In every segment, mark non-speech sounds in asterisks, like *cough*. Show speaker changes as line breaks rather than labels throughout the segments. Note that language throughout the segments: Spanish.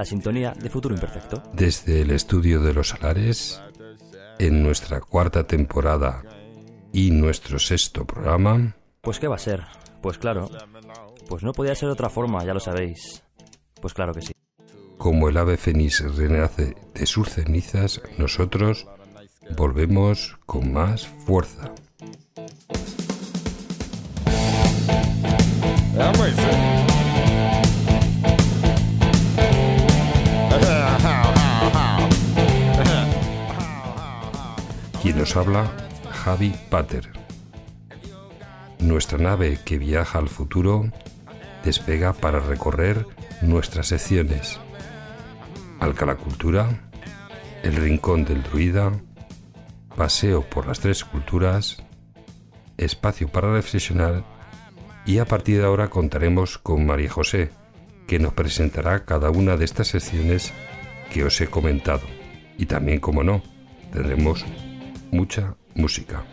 la sintonía de Futuro Imperfecto.
Desde el estudio de los salares, en nuestra cuarta temporada y nuestro sexto programa.
Pues qué va a ser, pues claro, pues no podía ser de otra forma, ya lo sabéis. Pues claro que sí.
Como el ave fénix renace de sus cenizas, nosotros volvemos con más fuerza. Nos habla, Javi Pater. Nuestra nave que viaja al futuro despega para recorrer nuestras secciones. Alcalá Cultura, El Rincón del Druida, Paseo por las Tres Culturas, Espacio para Reflexionar y a partir de ahora contaremos con María José, que nos presentará cada una de estas secciones que os he comentado. Y también, como no, tendremos mucha música.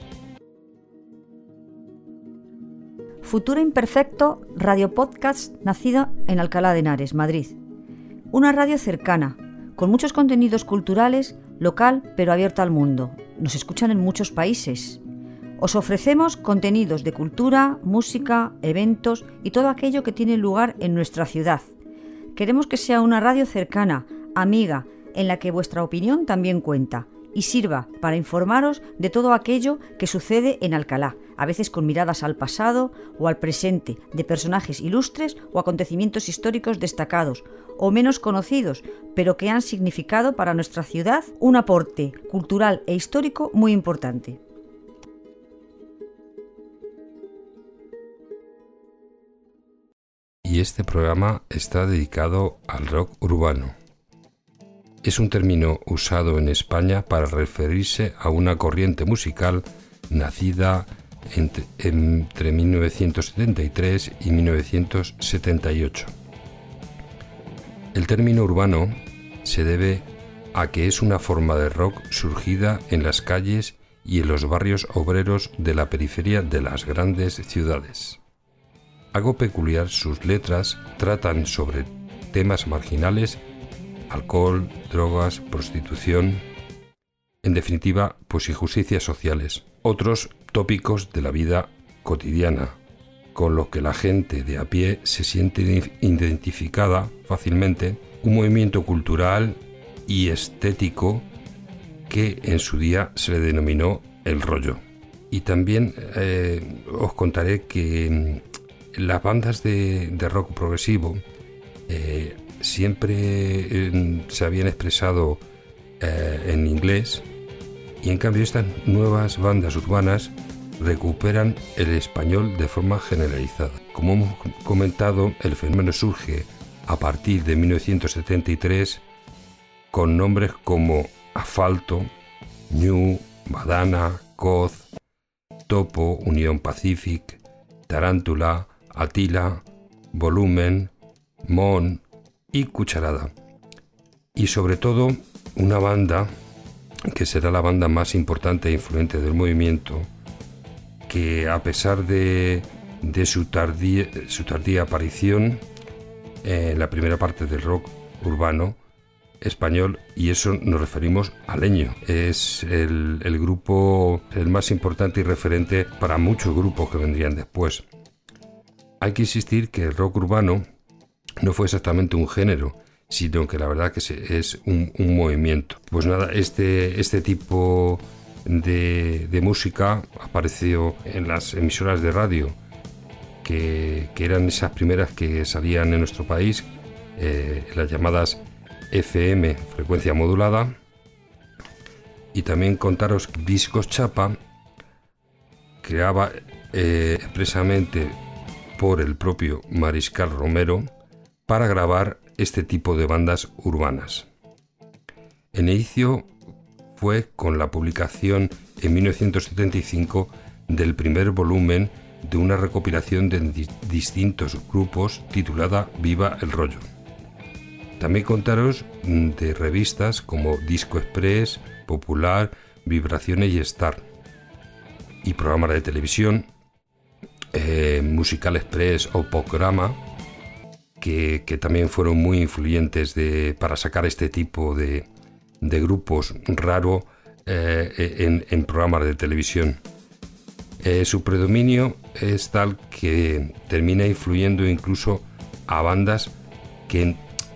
Futuro Imperfecto, radio podcast nacido en Alcalá de Henares, Madrid. Una radio cercana, con muchos contenidos culturales, local pero abierta al mundo. Nos escuchan en muchos países. Os ofrecemos contenidos de cultura, música, eventos y todo aquello que tiene lugar en nuestra ciudad. Queremos que sea una radio cercana, amiga, en la que vuestra opinión también cuenta y sirva para informaros de todo aquello que sucede en Alcalá, a veces con miradas al pasado o al presente, de personajes ilustres o acontecimientos históricos destacados o menos conocidos, pero que han significado para nuestra ciudad un aporte cultural e histórico muy importante.
Y este programa está dedicado al rock urbano es un término usado en España para referirse a una corriente musical nacida entre, 1973 y 1978. El término urbano se debe a que es una forma de rock surgida en las calles y en los barrios obreros de la periferia de las grandes ciudades. Algo peculiar, sus letras tratan sobre temas marginales alcohol, drogas, prostitución, en definitiva, pues injusticias sociales, otros tópicos de la vida cotidiana, con los que la gente de a pie se siente identificada fácilmente, un movimiento cultural y estético que en su día se le denominó el rollo. Y también eh, os contaré que mm, las bandas de, rock progresivo eh, siempre se habían expresado eh, en inglés y en cambio estas nuevas bandas urbanas recuperan el español de forma generalizada. Como hemos comentado, el fenómeno surge a partir de 1973 con nombres como Asfalto, New, Badana, Coz, Topo, Unión Pacific, Tarántula, Atila, Volumen, Mon, y Cucharada. Y sobre todo una banda que será la banda más importante e influente del movimiento, que a pesar de, de su, tardía, su tardía aparición en la primera parte del rock urbano español, y eso nos referimos a Leño, es el, el grupo el más importante y referente para muchos grupos que vendrían después. Hay que insistir que el rock urbano no fue exactamente un género, sino que la verdad que es un, movimiento. Pues nada, este, este tipo de, música apareció en las emisoras de radio, que, eran esas primeras que salían en nuestro país, eh, las llamadas FM, frecuencia modulada, y también contaros Discos Chapa creaba eh, expresamente por el propio Mariscal Romero para grabar este tipo de bandas urbanas. En inicio fue con la publicación en 1975 del primer volumen de una recopilación de distintos grupos titulada Viva el Rollo. También contaros de revistas como Disco Express, Popular, Vibraciones y Star, y programas de televisión, eh, Musical Express o Programa, que, también fueron muy influyentes para sacar este tipo de, grupos raro eh, en, programas de televisión. Eh, su predominio es tal que termina influyendo incluso a bandas que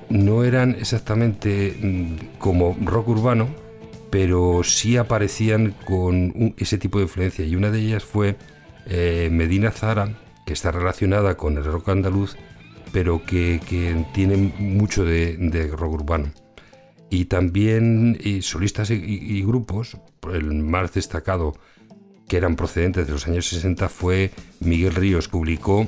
no eran exactamente mm, como rock urbano, pero sí aparecían con ese tipo de influencia. Y una de ellas fue eh, Medina Zara, que está relacionada con el rock andaluz, pero que, tiene mucho de, rock urbano. Y también solistas y, grupos, el más destacado que eran procedentes de los años 60 fue Miguel Ríos, publicó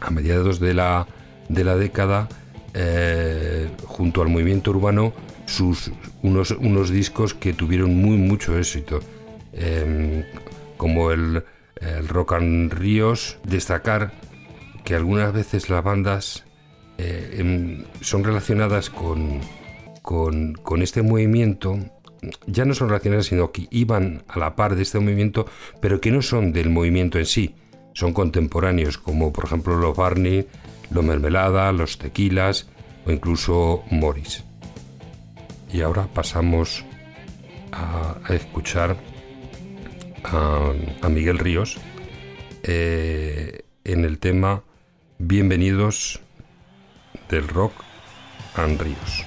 a mediados de la, de la década, eh, junto al movimiento urbano, sus, unos, unos discos que tuvieron muy mucho éxito, em, como el, Rock and Ríos, destacar que algunas veces las bandas eh, son relacionadas con, con, con, este movimiento, ya no son relacionadas, sino que iban a la par de este movimiento, pero que no son del movimiento en sí, son contemporáneos, como por ejemplo los Barney, los Mermelada, los Tequilas o incluso Morris. Y ahora pasamos a, escuchar a, Miguel Ríos eh, en el tema Bienvenidos del Rock and Ríos.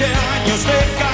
you años de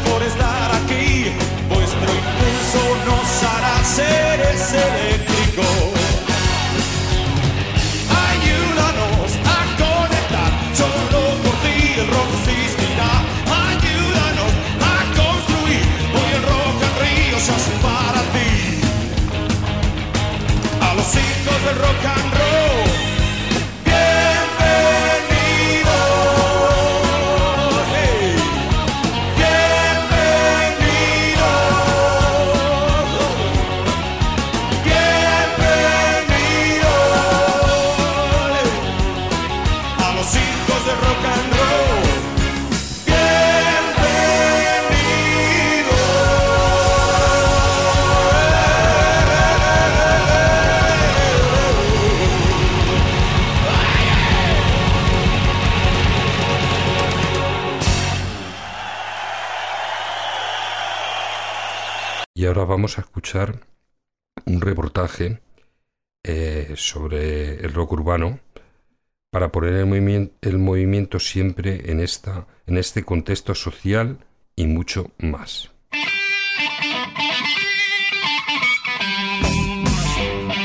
por estar aquí. Vuestro impulso nos hará seres eléctricos. Ayúdanos a conectar, solo por ti el rock existirá. Ayúdanos a construir, hoy el rock en Río se hace para ti. A los hijos del rock and roll.
Vamos a escuchar un reportaje eh, sobre el rock urbano para poner el, movimien- el movimiento siempre en, esta, en este contexto social y mucho más.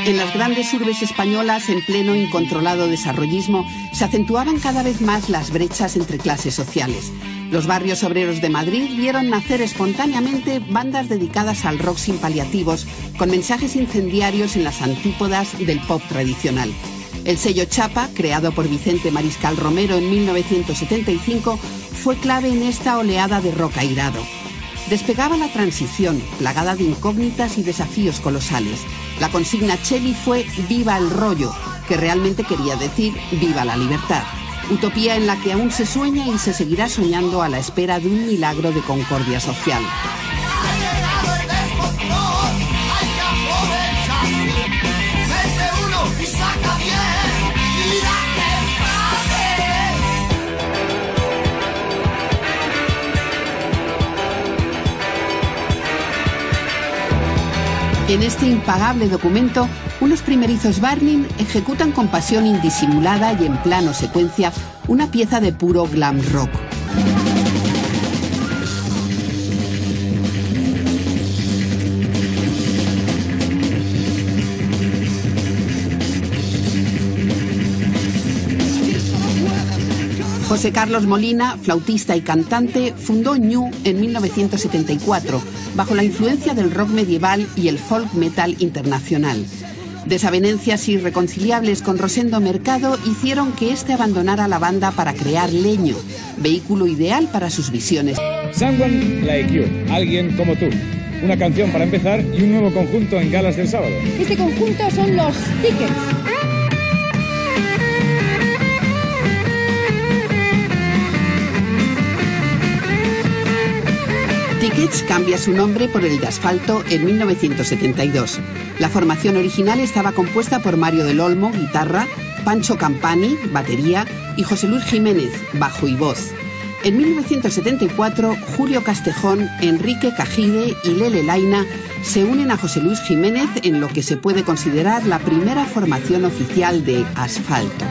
En las grandes urbes españolas, en pleno incontrolado desarrollismo, se acentuaban cada vez más las brechas entre clases sociales. Los barrios obreros de Madrid vieron nacer espontáneamente bandas dedicadas al rock sin paliativos, con mensajes incendiarios en las antípodas del pop tradicional. El sello Chapa, creado por Vicente Mariscal Romero en 1975, fue clave en esta oleada de rock airado. Despegaba la transición, plagada de incógnitas y desafíos colosales. La consigna Chevy fue Viva el rollo, que realmente quería decir Viva la libertad. Utopía en la que aún se sueña y se seguirá soñando a la espera de un milagro de concordia social. En este impagable documento, unos primerizos Barney ejecutan con pasión indisimulada y en plano secuencia una pieza de puro glam rock. José Carlos Molina, flautista y cantante, fundó Ñu en 1974, bajo la influencia del rock medieval y el folk metal internacional. Desavenencias irreconciliables con Rosendo Mercado hicieron que éste abandonara la banda para crear Leño, vehículo ideal para sus visiones.
Someone Like You, alguien como tú. Una canción para empezar y un nuevo conjunto en galas del sábado.
Este conjunto son los Tickets.
Tickets cambia su nombre por el de Asfalto en 1972. La formación original estaba compuesta por Mario del Olmo, guitarra, Pancho Campani, batería, y José Luis Jiménez, bajo y voz. En 1974, Julio Castejón, Enrique Cajide y Lele Laina se unen a José Luis Jiménez en lo que se puede considerar la primera formación oficial de Asfalto.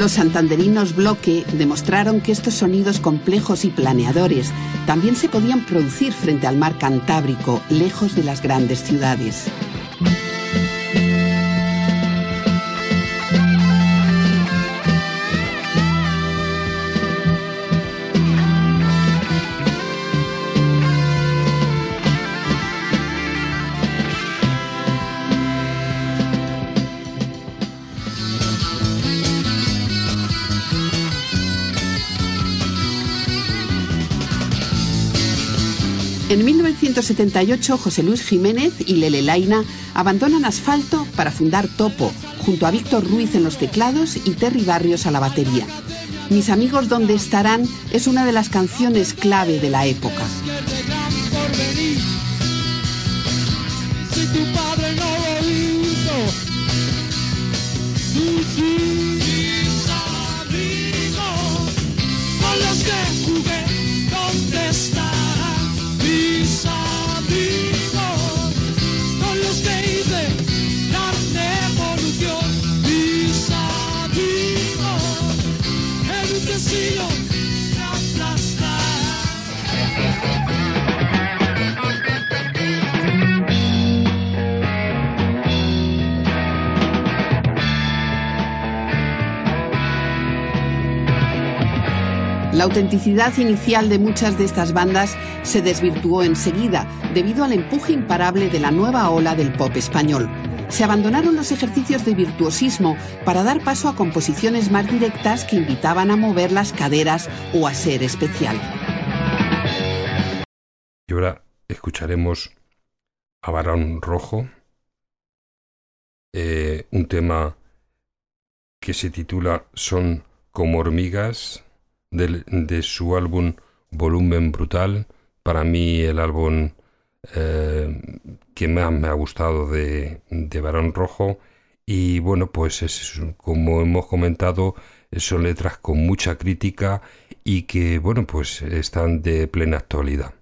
Los santanderinos Bloque demostraron que estos sonidos complejos y planeadores también se podían producir frente al mar Cantábrico, lejos de las grandes ciudades. 1978, José Luis Jiménez y Lele Laina abandonan Asfalto para fundar Topo, junto a Víctor Ruiz en los teclados y Terry Barrios a la batería. Mis amigos ¿Dónde estarán? es una de las canciones clave de la época. La autenticidad inicial de muchas de estas bandas se desvirtuó enseguida debido al empuje imparable de la nueva ola del pop español. Se abandonaron los ejercicios de virtuosismo para dar paso a composiciones más directas que invitaban a mover las caderas o a ser especial.
Y ahora escucharemos a Barón Rojo, eh, un tema que se titula Son como hormigas, de, de su álbum Volumen Brutal, para mí el álbum
eh, que más me ha gustado de, de Barón Rojo. Y bueno, pues es, como hemos comentado, son letras con mucha crítica y que, bueno, pues están de plena actualidad.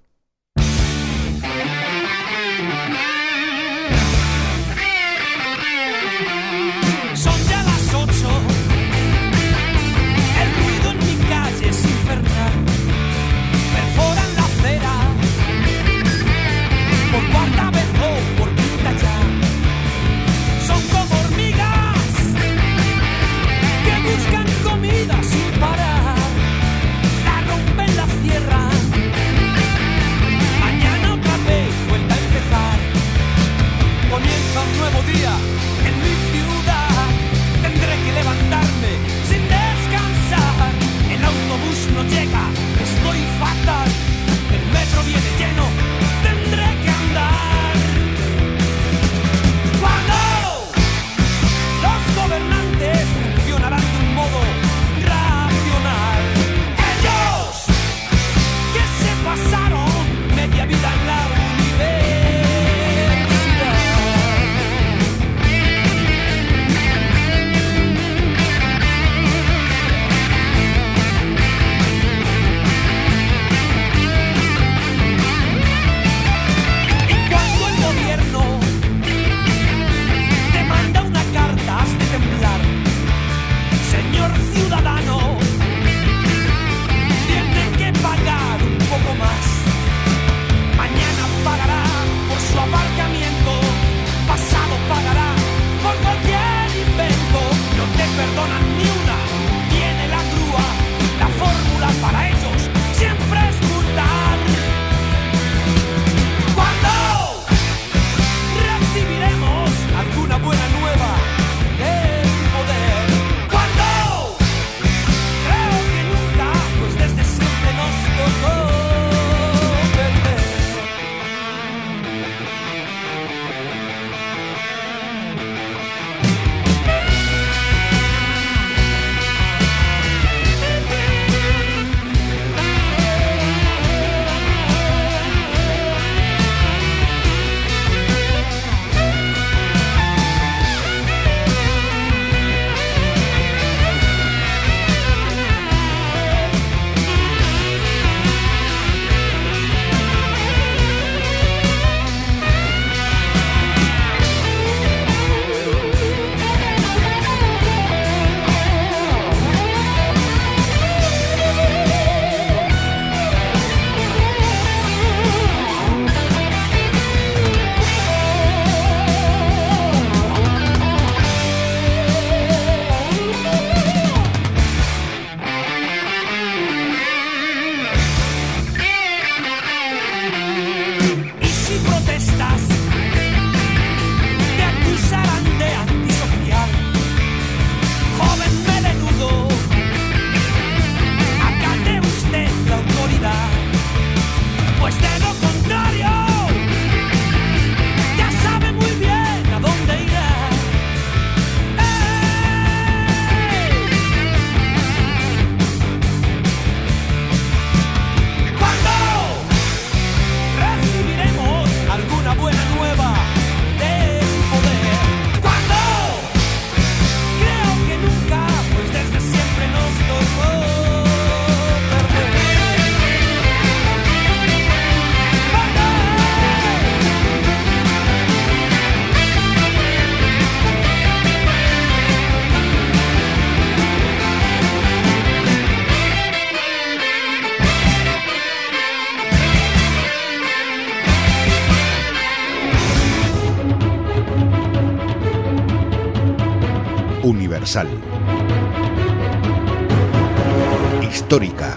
Histórica.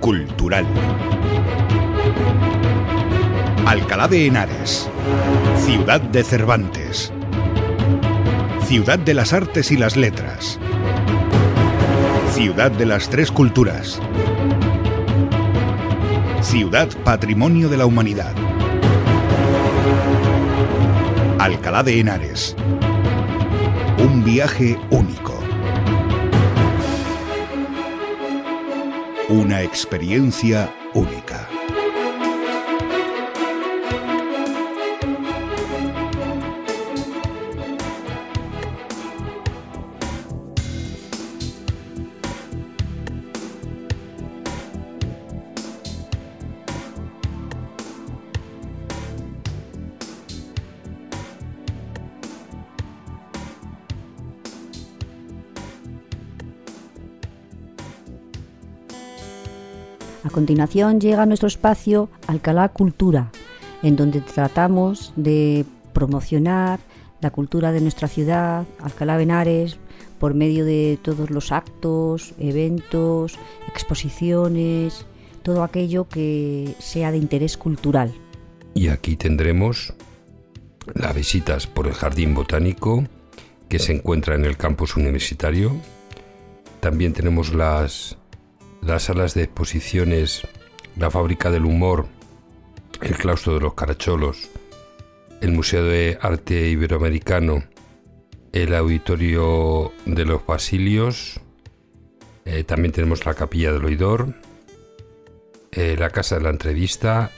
Cultural. Alcalá de Henares. Ciudad de Cervantes. Ciudad de las Artes y las Letras. Ciudad de las Tres Culturas. Ciudad Patrimonio de la Humanidad. Alcalá de Henares. Un viaje único. Una experiencia única.
Continuación llega nuestro espacio Alcalá Cultura, en donde tratamos de promocionar la cultura de nuestra ciudad, Alcalá de Henares, por medio de todos los actos, eventos, exposiciones, todo aquello que sea de interés cultural.
Y aquí tendremos las visitas por el Jardín Botánico, que se encuentra en el campus universitario. También tenemos las, las salas de exposiciones, la Fábrica del Humor, el Claustro de los Caracholos, el Museo de Arte Iberoamericano, el Auditorio de los Basilios, eh, también tenemos la Capilla del Oidor, eh, la Casa de la Entrevista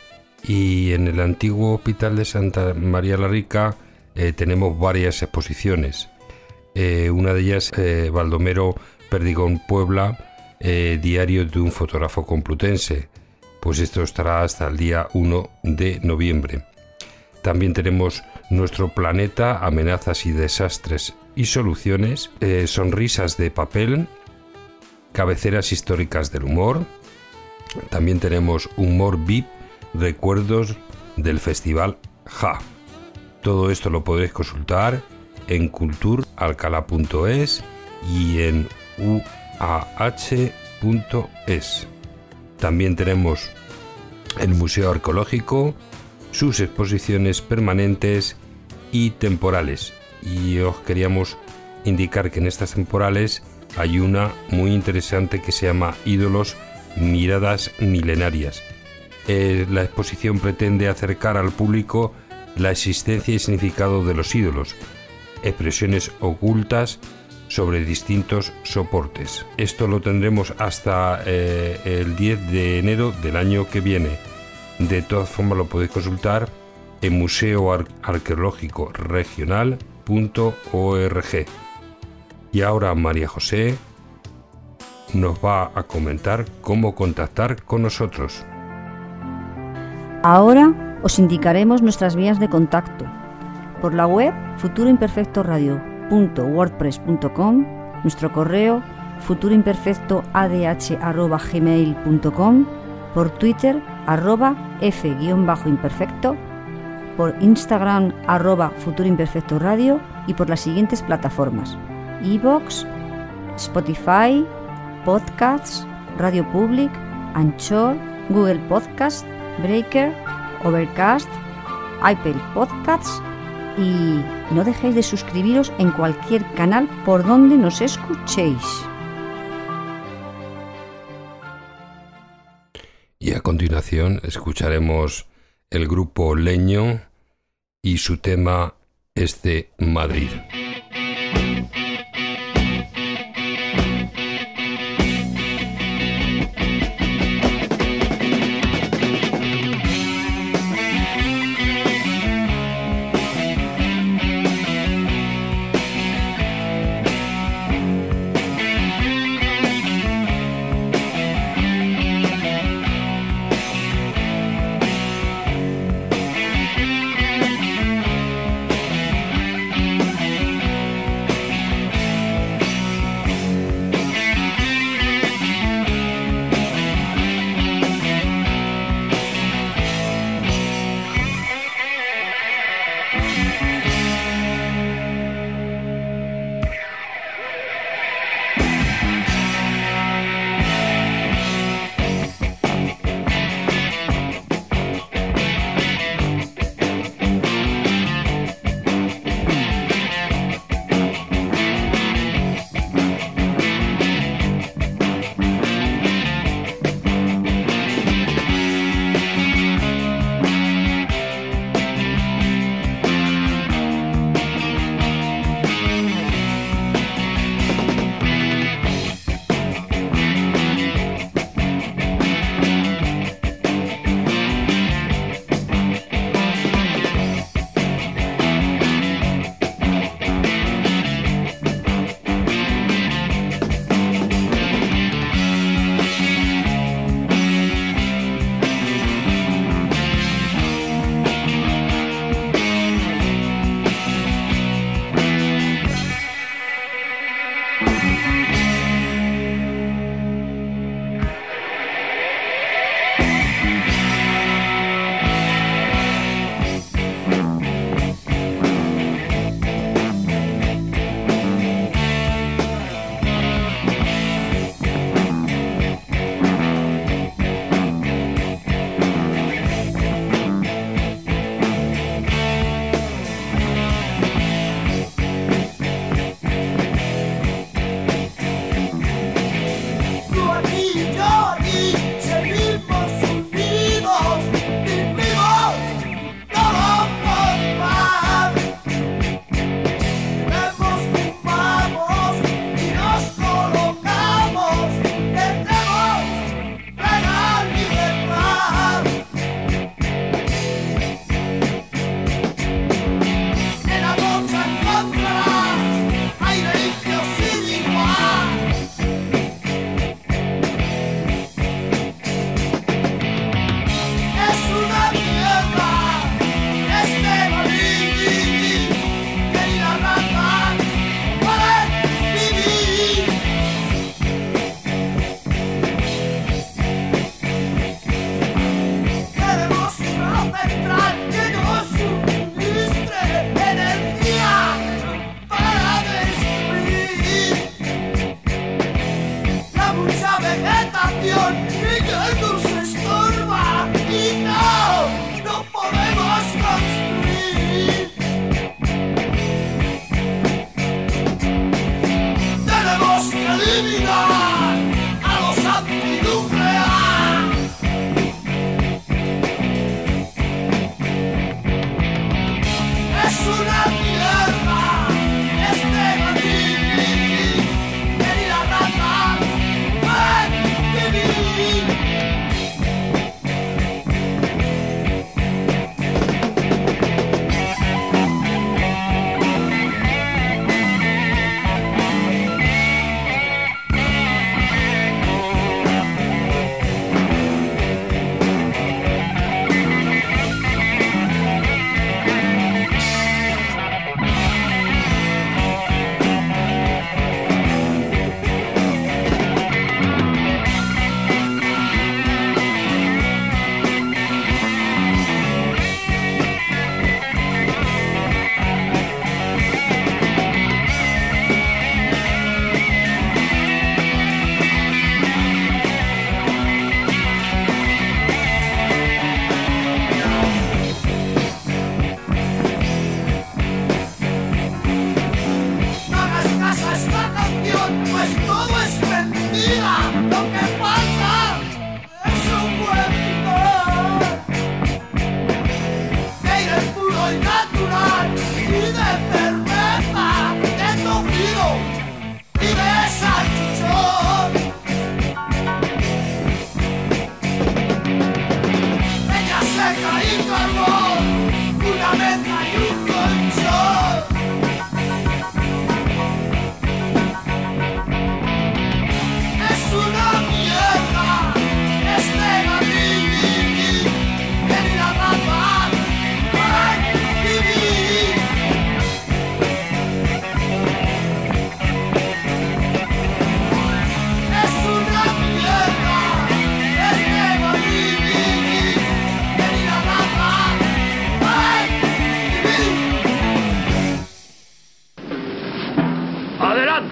y en el antiguo Hospital de Santa María la Rica eh, tenemos varias exposiciones. una de ellas, Baldomero Perdigón Puebla, diario de un fotógrafo complutense. Pues esto estará hasta el día 1 de noviembre. También tenemos nuestro planeta, amenazas y desastres y soluciones, eh, sonrisas de papel, cabeceras históricas del humor. También tenemos humor VIP, recuerdos del festival Ja. Todo esto lo podréis consultar en culturalcala.es y en uah.es. También tenemos el Museo Arqueológico, sus exposiciones permanentes y temporales. Y os queríamos indicar que en estas temporales hay una muy interesante que se llama Ídolos Miradas Milenarias. Eh, la exposición pretende acercar al público la existencia y significado de los ídolos, expresiones ocultas sobre distintos soportes. Esto lo tendremos hasta eh, el 10 de enero del año que viene. De todas formas lo podéis consultar en museoarqueológico-regional.org. Y ahora María José nos va a comentar cómo contactar con nosotros.
Ahora os indicaremos nuestras vías de contacto. Por la web futuroimperfectoradio.wordpress.com, nuestro correo futuroimperfectoadh.gmail.com, por Twitter arroba f-imperfecto, por Instagram arroba Futuro Imperfecto Radio y por las siguientes plataformas: Evox, Spotify, Podcasts, Radio Public, Anchor, Google Podcast, Breaker, Overcast, Apple Podcasts y no dejéis de suscribiros en cualquier canal por donde nos escuchéis.
Y a continuación escucharemos el grupo Leño y su tema es de Madrid.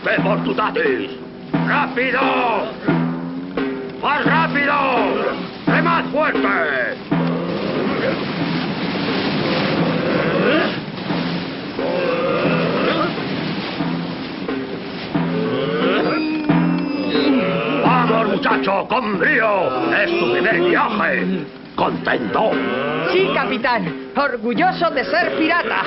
¡Ve por tu tatis! ¡Rápido! ¡Más rápido! ¡Ve más fuerte! ¡Vamos, muchacho! ¡Con brío! ¡Es tu primer viaje! ¿Contento?
Sí, capitán. Orgulloso de ser pirata.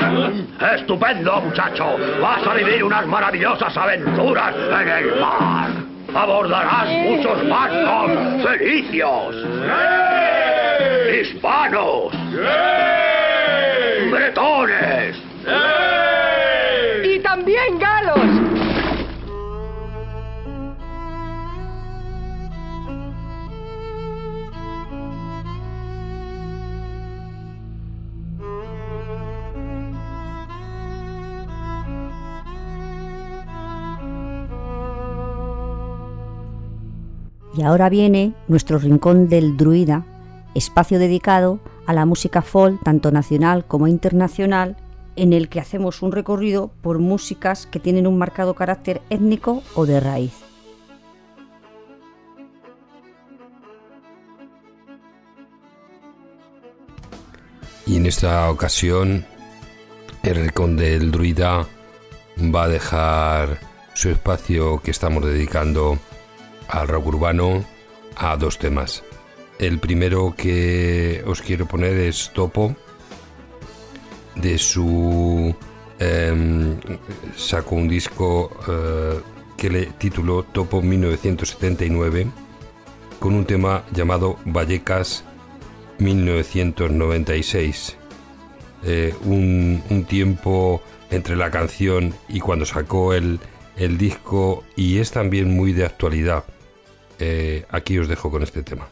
¡Estupendo, muchacho! Vas a vivir unas maravillosas aventuras en el mar. Abordarás muchos barcos felicios. Hispanos. Bretones.
Y
ahora viene nuestro rincón del druida, espacio dedicado a la música folk, tanto nacional como internacional, en el que hacemos un recorrido por músicas que tienen un marcado carácter étnico o de raíz.
Y en esta ocasión, el rincón del druida va a dejar su espacio que estamos dedicando al rock urbano a dos temas. El primero que os quiero poner es Topo, de su... em, sacó un disco eh, que le tituló Topo 1979, con un tema llamado Vallecas 1996. Eh, un, un tiempo entre la canción y cuando sacó el, el disco y es también muy de actualidad. Eh, aquí os dejo con este tema.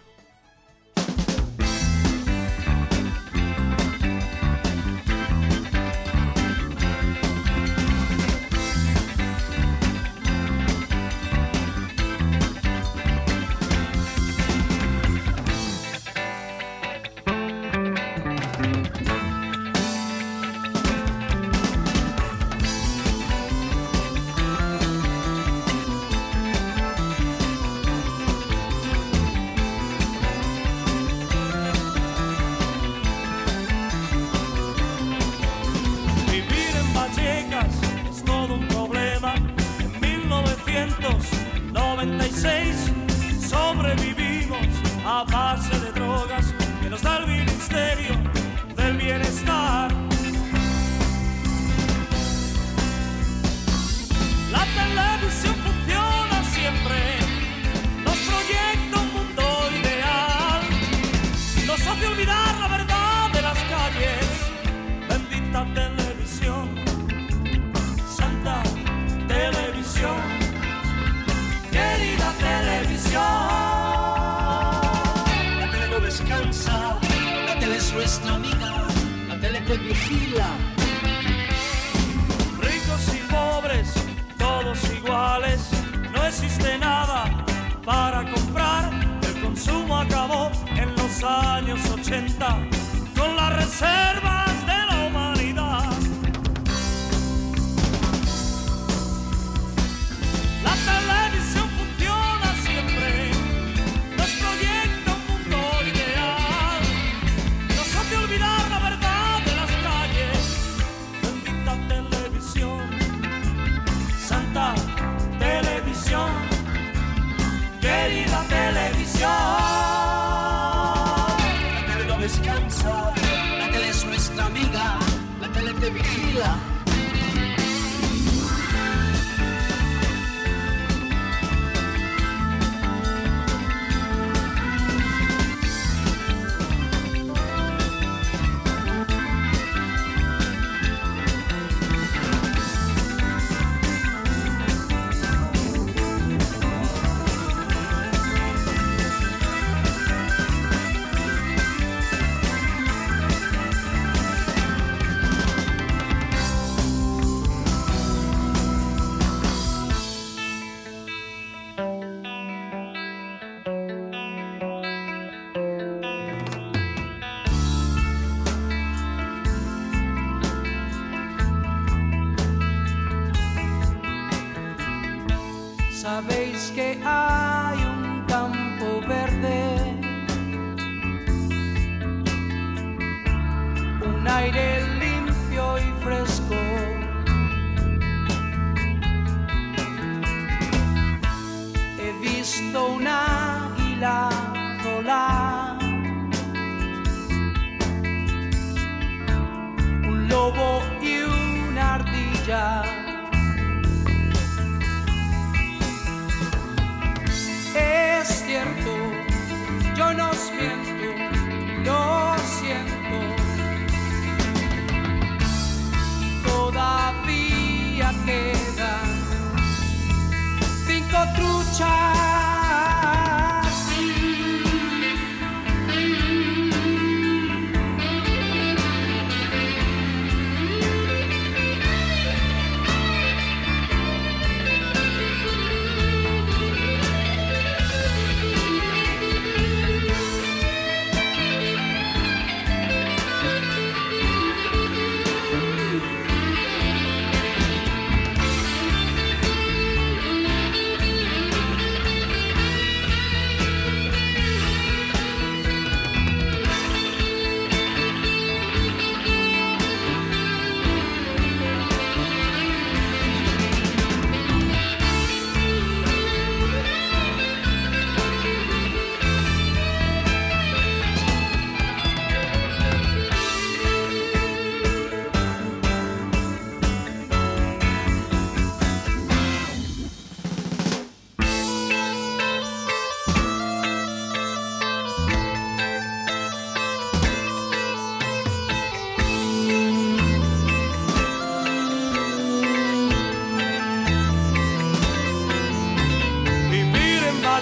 Que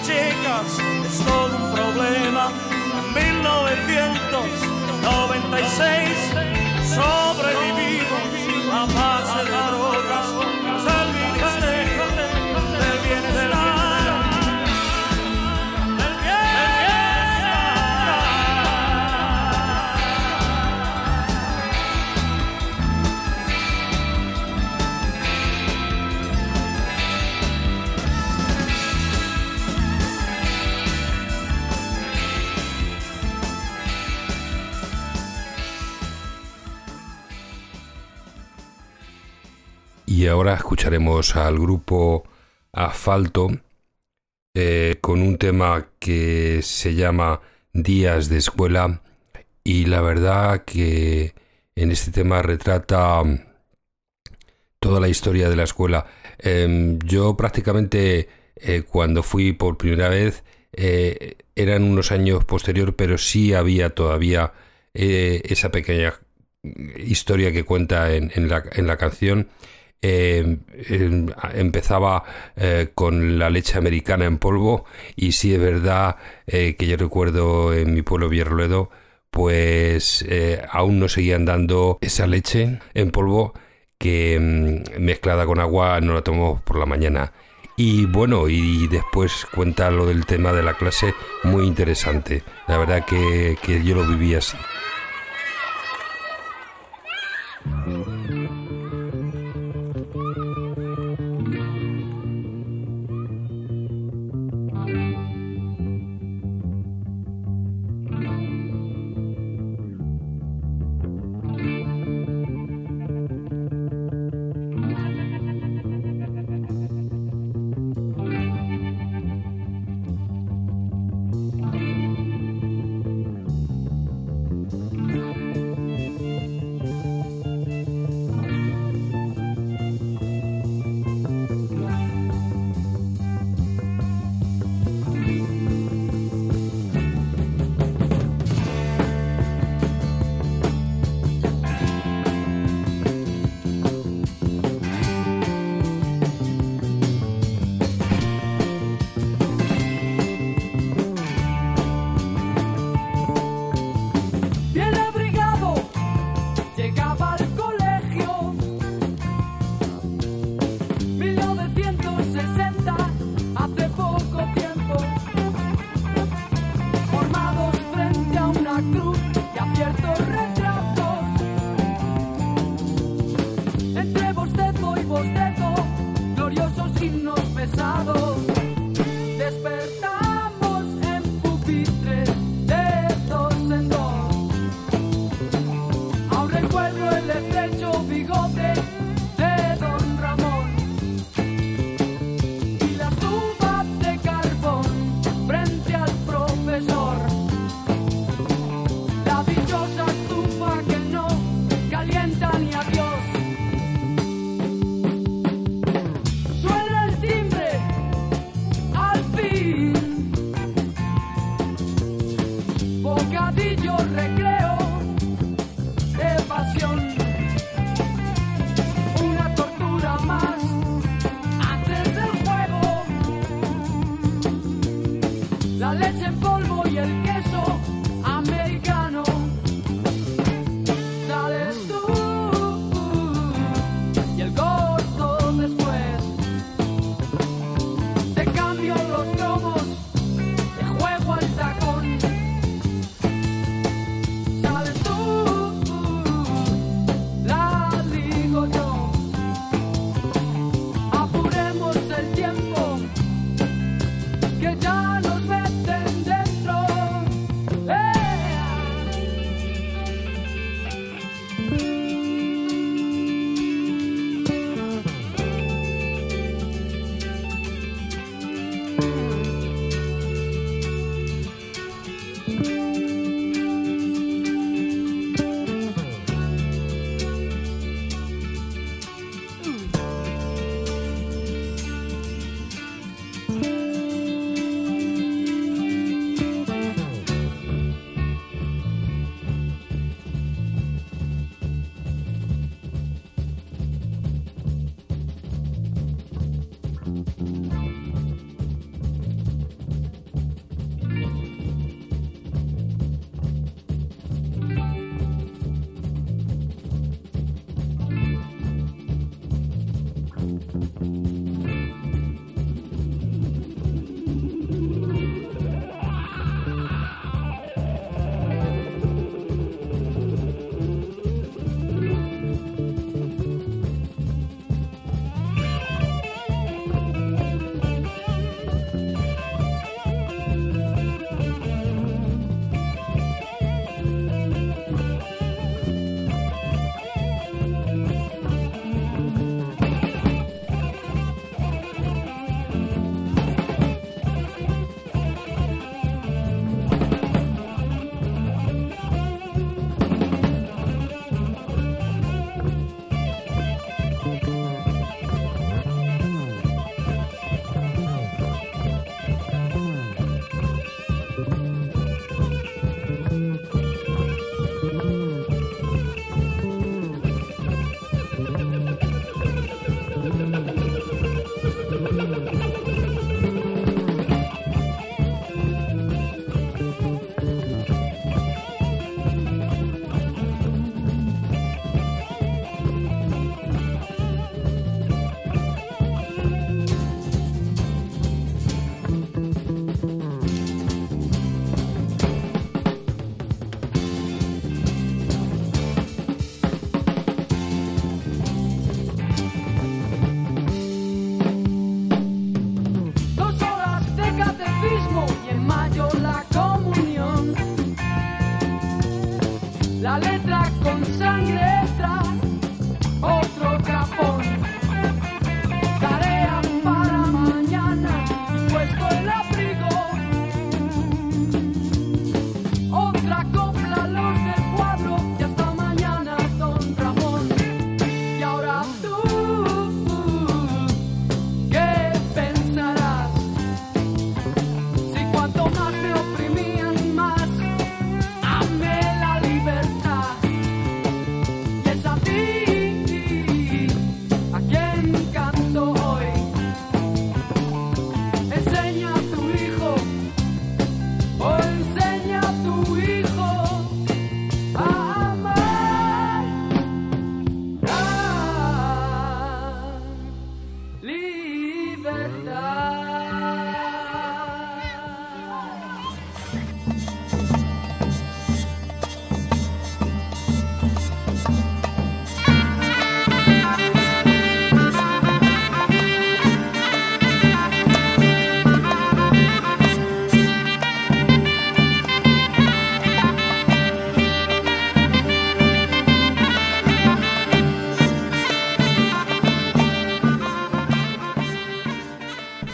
Vivir en Vallecas
ahora escucharemos al grupo Asfalto eh, con un tema que se llama Días de Escuela y la verdad que en este tema retrata mm, toda la historia de la escuela. Em, yo prácticamente eh, cuando fui por primera vez eh, eran unos años posterior, pero sí había todavía esa pequeña historia que cuenta en, en la, en la canción. Eh, em, empezaba eh, con la leche americana en polvo. Y sí es verdad eh, que yo recuerdo en mi pueblo Vierroledo pues eh, aún no seguían dando esa leche en polvo que mm, mezclada con agua no la tomamos por la mañana. Y bueno y después cuenta lo del tema de la clase muy interesante. La verdad que, que yo lo viví así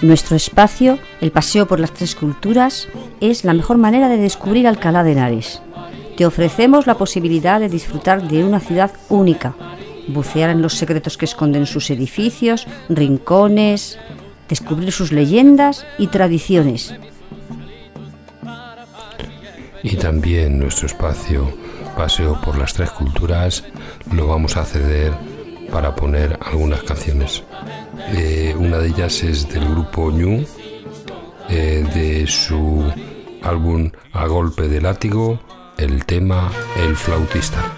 Nuestro espacio, el paseo por las tres culturas, es la mejor manera de descubrir Alcalá de Henares. Te ofrecemos la posibilidad de disfrutar de una ciudad única, bucear en los secretos que esconden sus edificios, rincones, descubrir sus leyendas y tradiciones.
Y también nuestro espacio Paseo por las Tres Culturas lo vamos a ceder para poner algunas canciones. Eh, una de ellas es del grupo Ñu, eh, de su álbum A Golpe de Látigo, el tema El Flautista.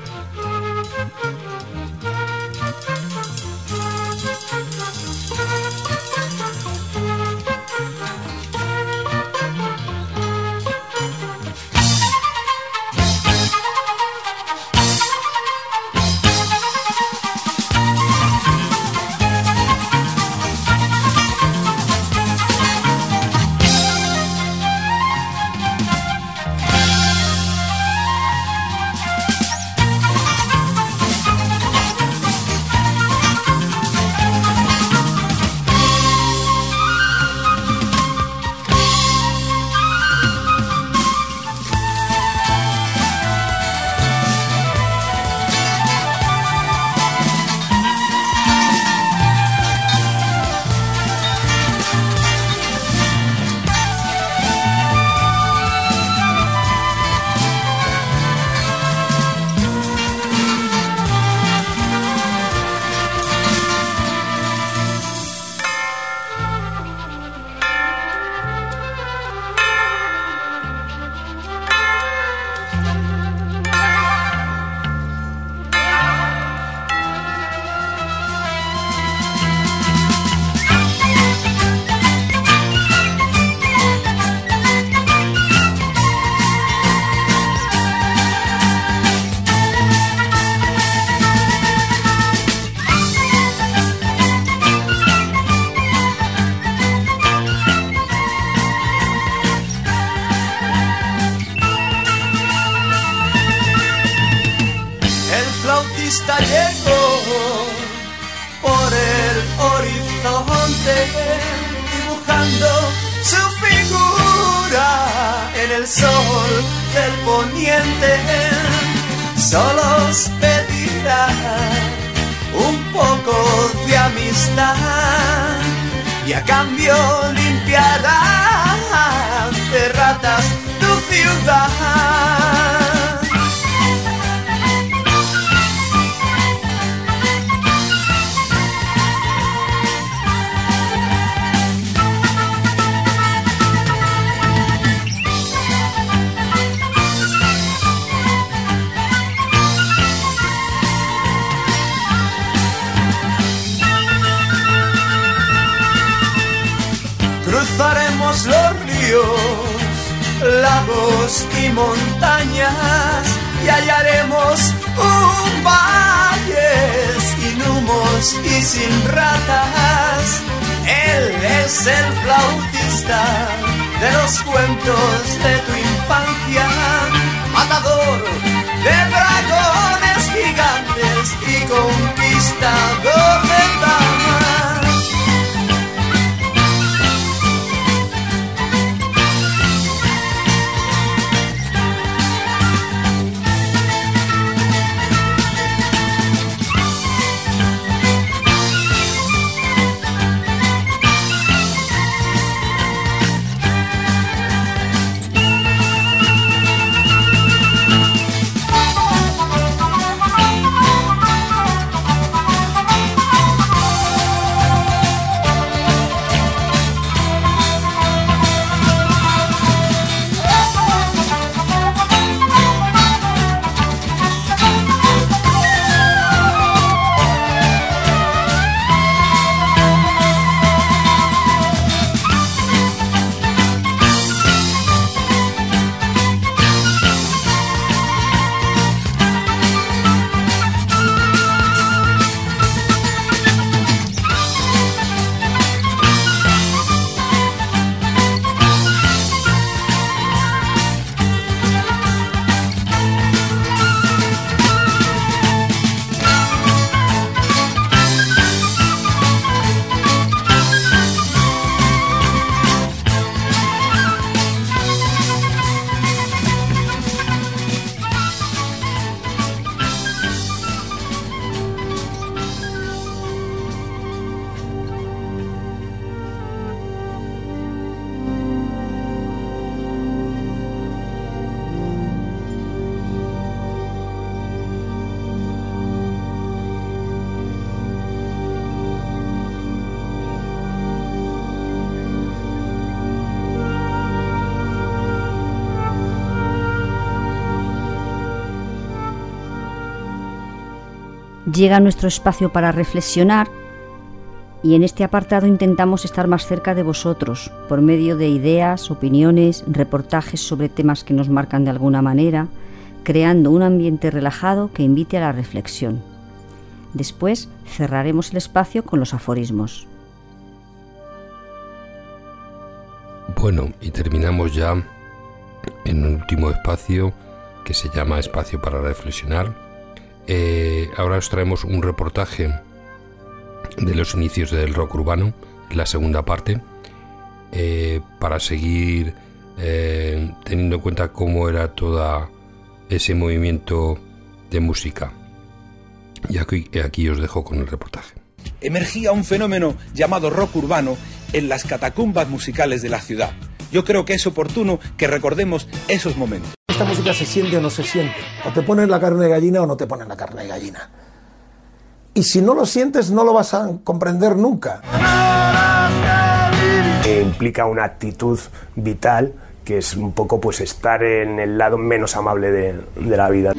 Llega nuestro espacio para reflexionar y en este apartado intentamos estar más cerca de vosotros por medio de ideas, opiniones, reportajes sobre temas que nos marcan de alguna manera, creando un ambiente relajado que invite a la reflexión. Después cerraremos el espacio con los aforismos.
Bueno, y terminamos ya en un último espacio que se llama Espacio para Reflexionar. Eh, ahora os traemos un reportaje de los inicios del rock urbano, la segunda parte, eh, para seguir eh, teniendo en cuenta cómo era todo ese movimiento de música. Y aquí, aquí os dejo con el reportaje.
Emergía un fenómeno llamado rock urbano en las catacumbas musicales de la ciudad. Yo creo que es oportuno que recordemos esos momentos.
Esta música se siente o no se siente. O te ponen la carne de gallina o no te ponen la carne de gallina. Y si no lo sientes, no lo vas a comprender nunca.
Implica una actitud vital que es un poco pues estar en el lado menos amable de, de la vida.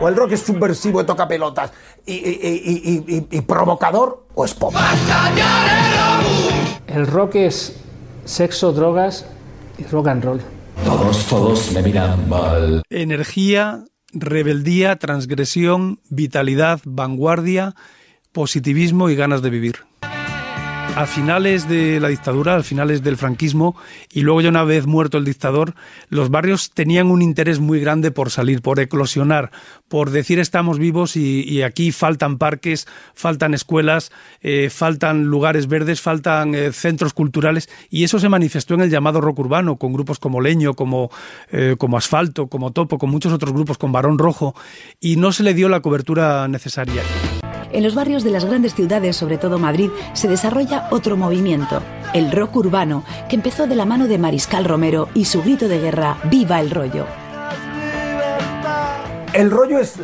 O el rock es subversivo y toca pelotas y, y- y- y- y- y provocador o es pop.
El rock es sexo, drogas y rock and roll.
Todos, todos me miran mal.
Energía, rebeldía, transgresión, vitalidad, vanguardia, positivismo y ganas de vivir. A finales de la dictadura, a finales del franquismo, y luego ya una vez muerto el dictador, los barrios tenían un interés muy grande por salir, por eclosionar, por decir estamos vivos y, aquí faltan parques, faltan escuelas, eh, faltan lugares verdes, faltan eh, centros culturales, y eso se manifestó en el llamado rock urbano, con grupos como Leño, como, eh, como Asfalto, como Topo, con muchos otros grupos, con Barón Rojo, y no se le dio la cobertura necesaria.
En los barrios de las grandes ciudades, sobre todo Madrid, se desarrolla otro movimiento, el rock urbano, que empezó de la mano de Mariscal Romero y su grito de guerra, ¡Viva el rollo!
El rollo es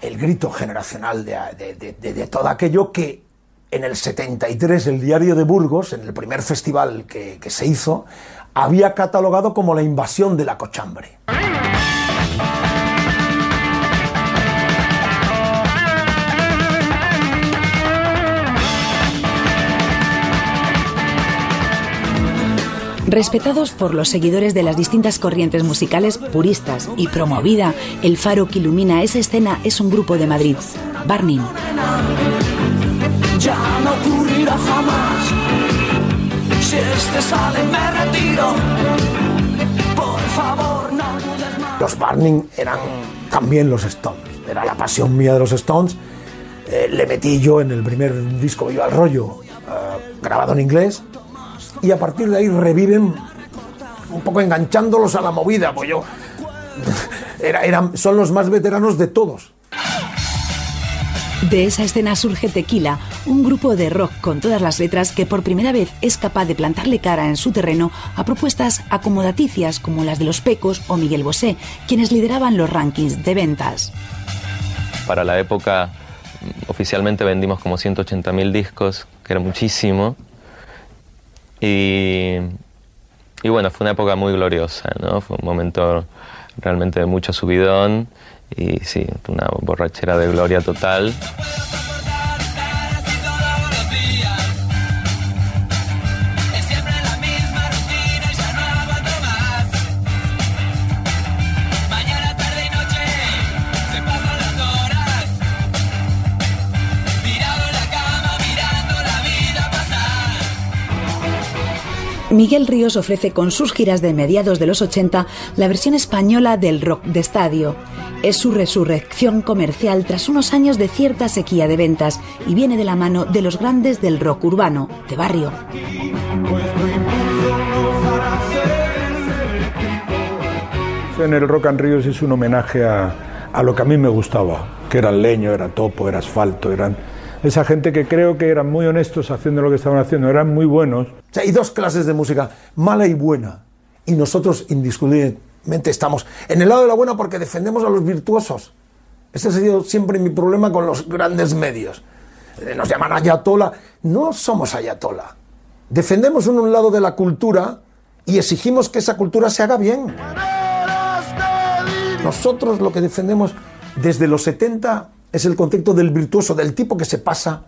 el grito generacional de, todo aquello que en el 73 el diario de Burgos, en el primer festival que se hizo, había catalogado como la invasión de la cochambre.
Respetados por los seguidores de las distintas corrientes musicales puristas y promovida, el faro que ilumina esa escena es un grupo de Madrid, Barning.
Ya no ocurrirá jamás. Si este sale, me retiro. Por favor, no dudes más.
Los Barning eran también los Stones, era la pasión mía de los Stones. Eh, le metí yo en el primer disco Viva el Rollo, eh, grabado en inglés, y a partir de ahí reviven un poco enganchándolos a la movida, pues yo *laughs* era- eran, son los más veteranos de todos.
De esa escena surge Tequila, un grupo de rock con todas las letras que por primera vez es capaz de plantarle cara en su terreno a propuestas acomodaticias como las de Los Pecos o Miguel Bosé, quienes lideraban los rankings de ventas.
Para la época, oficialmente vendimos como 180.000 discos, que era muchísimo. Y, bueno, fue una época muy gloriosa, ¿no? Fue un momento realmente de mucho subidón y sí, una borrachera de gloria total.
Miguel Ríos ofrece con sus giras de mediados de los 80 la versión española del rock de estadio. Es su resurrección comercial tras unos años de cierta sequía de ventas y viene de la mano de los grandes del rock urbano, de barrio.
En el Rock and Ríos es un homenaje a, a lo que a mí me gustaba, que era leño, era topo, era asfalto, eran esa gente que creo que eran muy honestos haciendo lo que estaban haciendo, eran muy buenos.
O sea, hay dos clases de música, mala y buena. Y nosotros indiscutiblemente estamos en el lado de la buena porque defendemos a los virtuosos. Ese ha sido siempre mi problema con los grandes medios. Eh, Nos llaman ayatola. No somos ayatola. Defendemos un, un lado de la cultura y exigimos que esa cultura se haga bien. Nosotros lo que defendemos desde los 70 es el concepto del virtuoso, del tipo que se pasa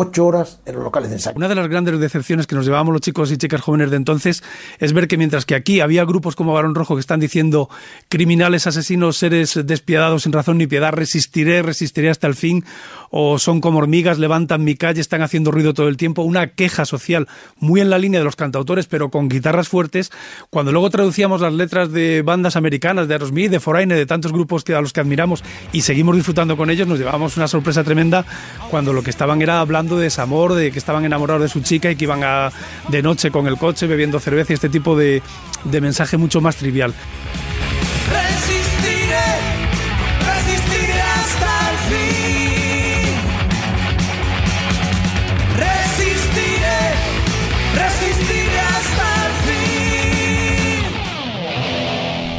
ocho horas en los locales de ensayo.
Una de las grandes decepciones que nos llevábamos los chicos y chicas jóvenes de entonces es ver que mientras que aquí había grupos como Barón Rojo que están diciendo criminales, asesinos, seres despiadados sin razón ni piedad, resistiré, resistiré hasta el fin, o son como hormigas, levantan mi calle, están haciendo ruido todo el tiempo, una queja social muy en la línea de los cantautores, pero con guitarras fuertes, cuando luego traducíamos las letras de bandas americanas, de Aerosmith, de Foreigner, de tantos grupos que, a los que admiramos y seguimos disfrutando con ellos, nos llevábamos una sorpresa tremenda cuando lo que estaban era hablando de desamor, de que estaban enamorados de su chica y que iban a, de noche con el coche bebiendo cerveza y este tipo de, de mensaje mucho más trivial.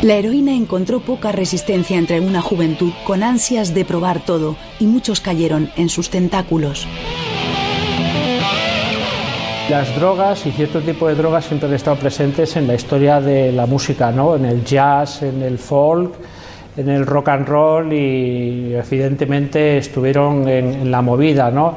La heroína encontró poca resistencia entre una juventud con ansias de probar todo y muchos cayeron en sus tentáculos.
Las drogas y cierto tipo de drogas siempre han estado presentes en la historia de la música, ¿no? En el jazz, en el folk, en el rock and roll y evidentemente estuvieron en, en la movida, ¿no?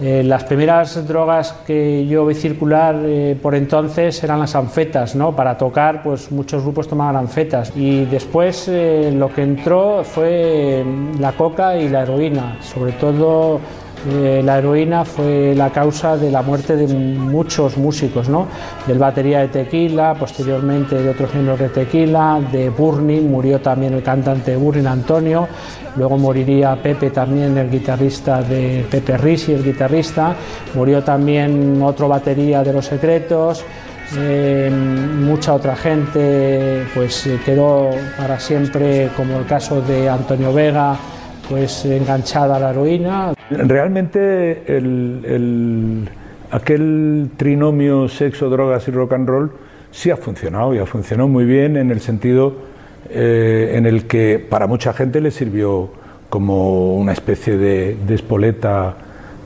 Eh, las primeras drogas que yo vi circular eh, por entonces eran las anfetas, ¿no? Para tocar, pues muchos grupos tomaban anfetas y después eh, lo que entró fue la coca y la heroína, sobre todo eh, la heroína fue la causa de la muerte de muchos músicos, ¿no? Del batería de Tequila, posteriormente de otros miembros de Tequila, de Burning, murió también el cantante Burning, Antonio, luego moriría Pepe también, el guitarrista de Pepe Risi, el guitarrista, murió también otro batería de Los Secretos, eh, mucha otra gente pues eh, quedó para siempre, como el caso de Antonio Vega, pues enganchada a la heroína.
Realmente el, el- aquel trinomio sexo, drogas y rock and roll sí ha funcionado y ha funcionado muy bien en el sentido eh, en el que para mucha gente le sirvió como una especie de, de espoleta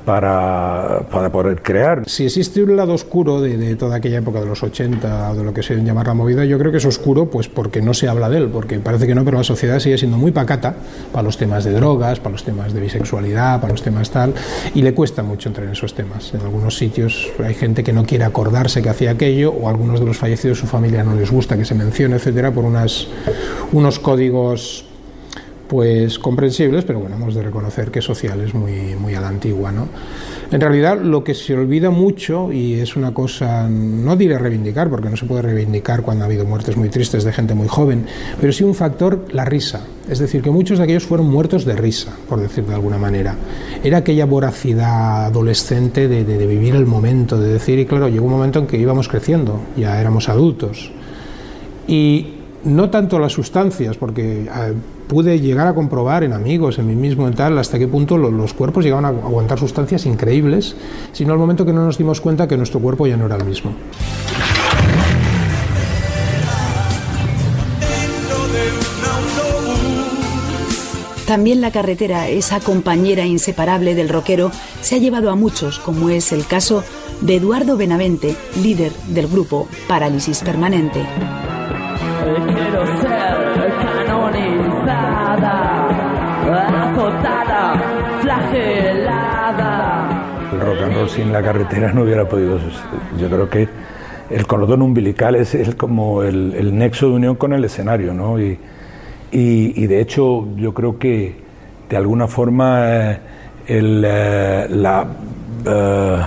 para, para poder crear.
Si existe un lado oscuro de, toda aquella época de los 80 o de lo que se llamar la movida, yo creo que es oscuro pues porque no se habla de él, porque parece que no, pero la sociedad sigue siendo muy pacata para los temas de drogas, para los temas de bisexualidad, para los temas tal, y le cuesta mucho entrar en esos temas. En algunos sitios hay gente que no quiere acordarse que hacía aquello, o algunos de los fallecidos su familia no les gusta que se mencione, etcétera, por unas, unos códigos pues comprensibles, pero bueno, hemos de reconocer que social es muy, muy a la antigua, ¿no? En realidad, lo que se olvida mucho, y es una cosa, no diré reivindicar, porque no se puede reivindicar cuando ha habido muertes muy tristes de gente muy joven, pero sí un factor, la risa. Es decir, que muchos de aquellos fueron muertos de risa, por decirlo de alguna manera. Era aquella voracidad adolescente de, de- vivir el momento, de decir, y claro, llegó un momento en que íbamos creciendo, ya éramos adultos. Y no tanto las sustancias, porque pude llegar a comprobar en amigos, en mí mismo y tal, hasta qué punto lo- los cuerpos llegaban a aguantar sustancias increíbles, sino al momento que no nos dimos cuenta que nuestro cuerpo ya no era el mismo.
También la carretera, esa compañera inseparable del rockero, se ha llevado a muchos, como es el caso de Eduardo Benavente, líder del grupo Parálisis Permanente.
Quiero ser flagelada.
El rock and roll sin la carretera no hubiera podido suceder. Yo creo que el cordón umbilical es, como el, nexo de unión con el escenario, ¿no? Y, de hecho yo creo que de alguna forma eh, eh, la, eh,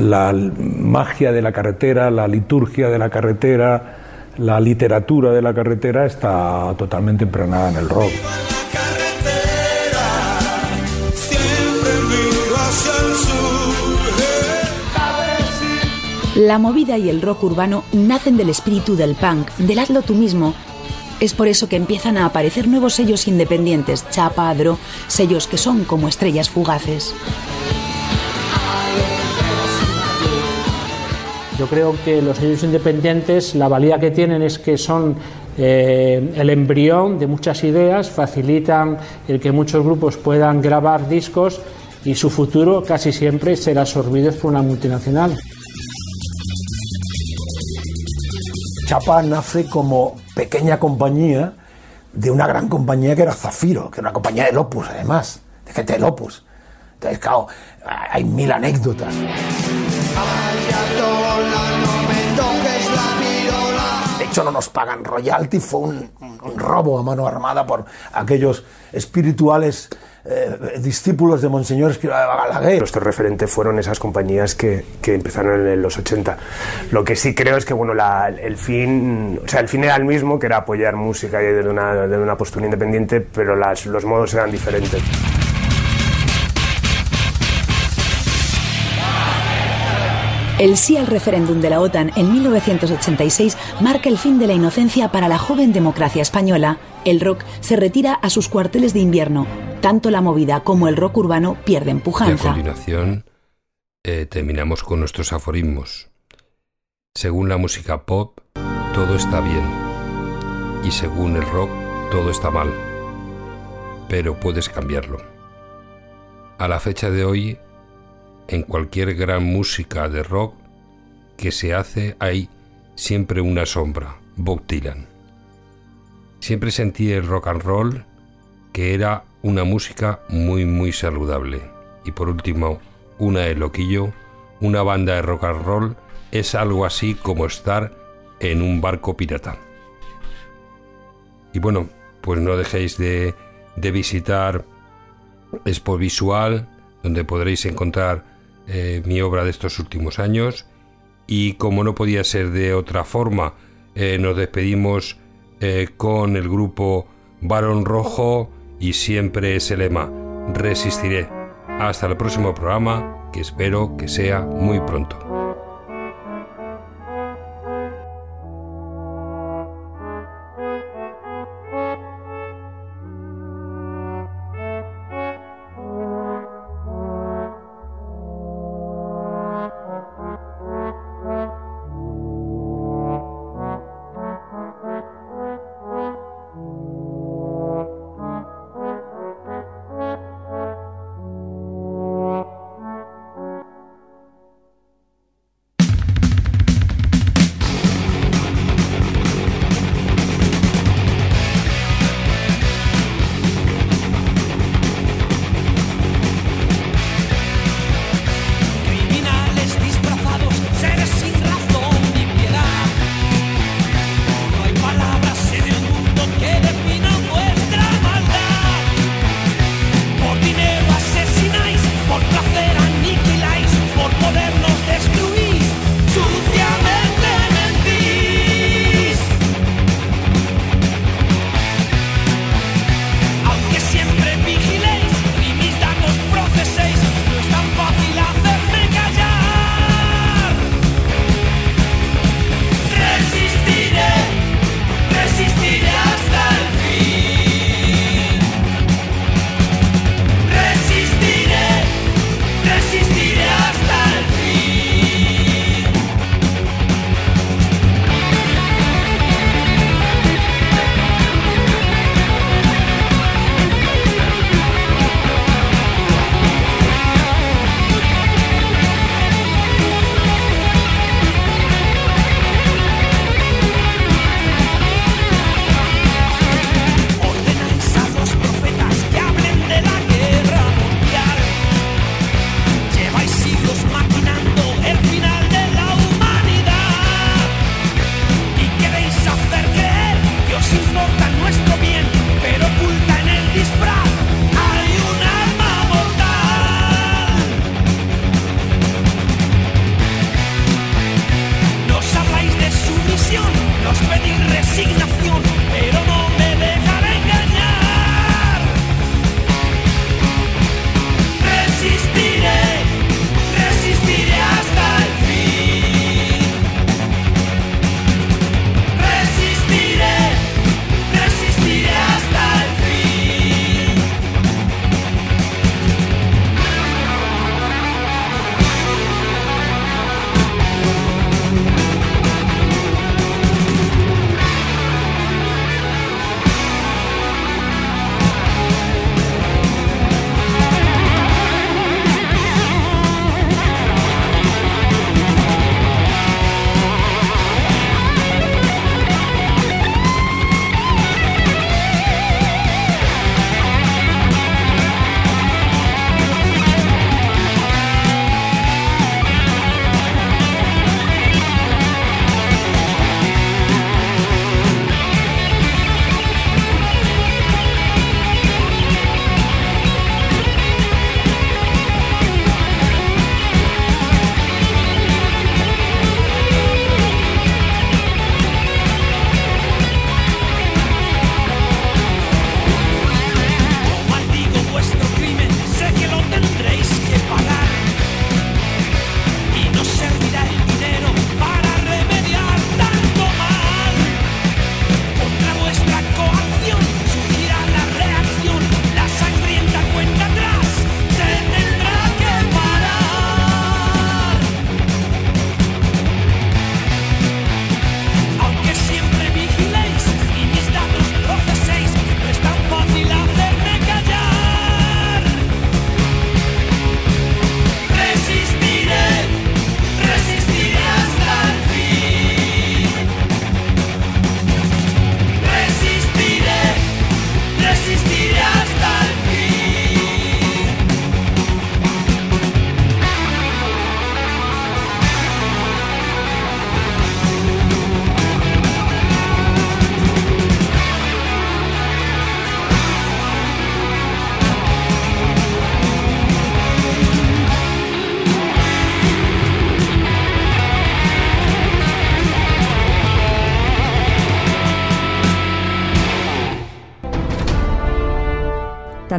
la magia de la carretera, la liturgia de la carretera, la literatura de la carretera está totalmente impregnada en el rock.
La movida y el rock urbano nacen del espíritu del punk, del hazlo tú mismo. Es por eso que empiezan a aparecer nuevos sellos independientes, Chapa, Adro, sellos que son como estrellas fugaces.
Yo creo que los sellos independientes, la valía que tienen es que son eh, el embrión de muchas ideas, facilitan el que muchos grupos puedan grabar discos y su futuro casi siempre será absorbido por una multinacional.
Chapa nace como pequeña compañía de una gran compañía que era Zafiro, que era una compañía del Opus, además, de gente del Opus. Entonces, claro, hay mil anécdotas. De hecho, no nos pagan royalty, fue un, un robo a mano armada por aquellos espirituales eh, discípulos de Monseñor Escrivá de Balaguer.
Nuestro referente fueron esas compañías que, que empezaron en los 80. Lo que sí creo es que bueno, la- el fin, o sea, el fin era el mismo, que era apoyar música desde una, desde una postura independiente, pero las, los modos eran diferentes.
El sí al referéndum de la OTAN en 1986 marca el fin de la inocencia para la joven democracia española. El rock se retira a sus cuarteles de invierno. Tanto la movida como el rock urbano pierden
Y a
pujanza.
continuación eh, terminamos con nuestros aforismos. Según la música pop, todo está bien. Y según el rock, todo está mal. Pero puedes cambiarlo. A la fecha de hoy, en cualquier gran música de rock que se hace hay siempre una sombra, Bob Dylan. Siempre sentí el rock and roll que era una música muy muy saludable. Y por último, una de loquillo, una banda de rock and roll es algo así como estar en un barco pirata. Y bueno, pues no dejéis de, de visitar Expo Visual, donde podréis encontrar eh, mi obra de estos últimos años. Y como no podía ser de otra forma, eh, nos despedimos eh, con el grupo Barón Rojo y siempre ese lema, resistiré. Hasta el próximo programa, que espero que sea muy pronto.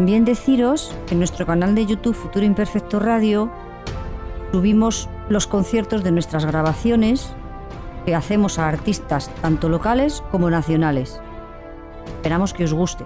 También deciros que en nuestro canal de YouTube Futuro Imperfecto Radio subimos los conciertos de nuestras grabaciones que hacemos a artistas tanto locales como nacionales. Esperamos que os guste.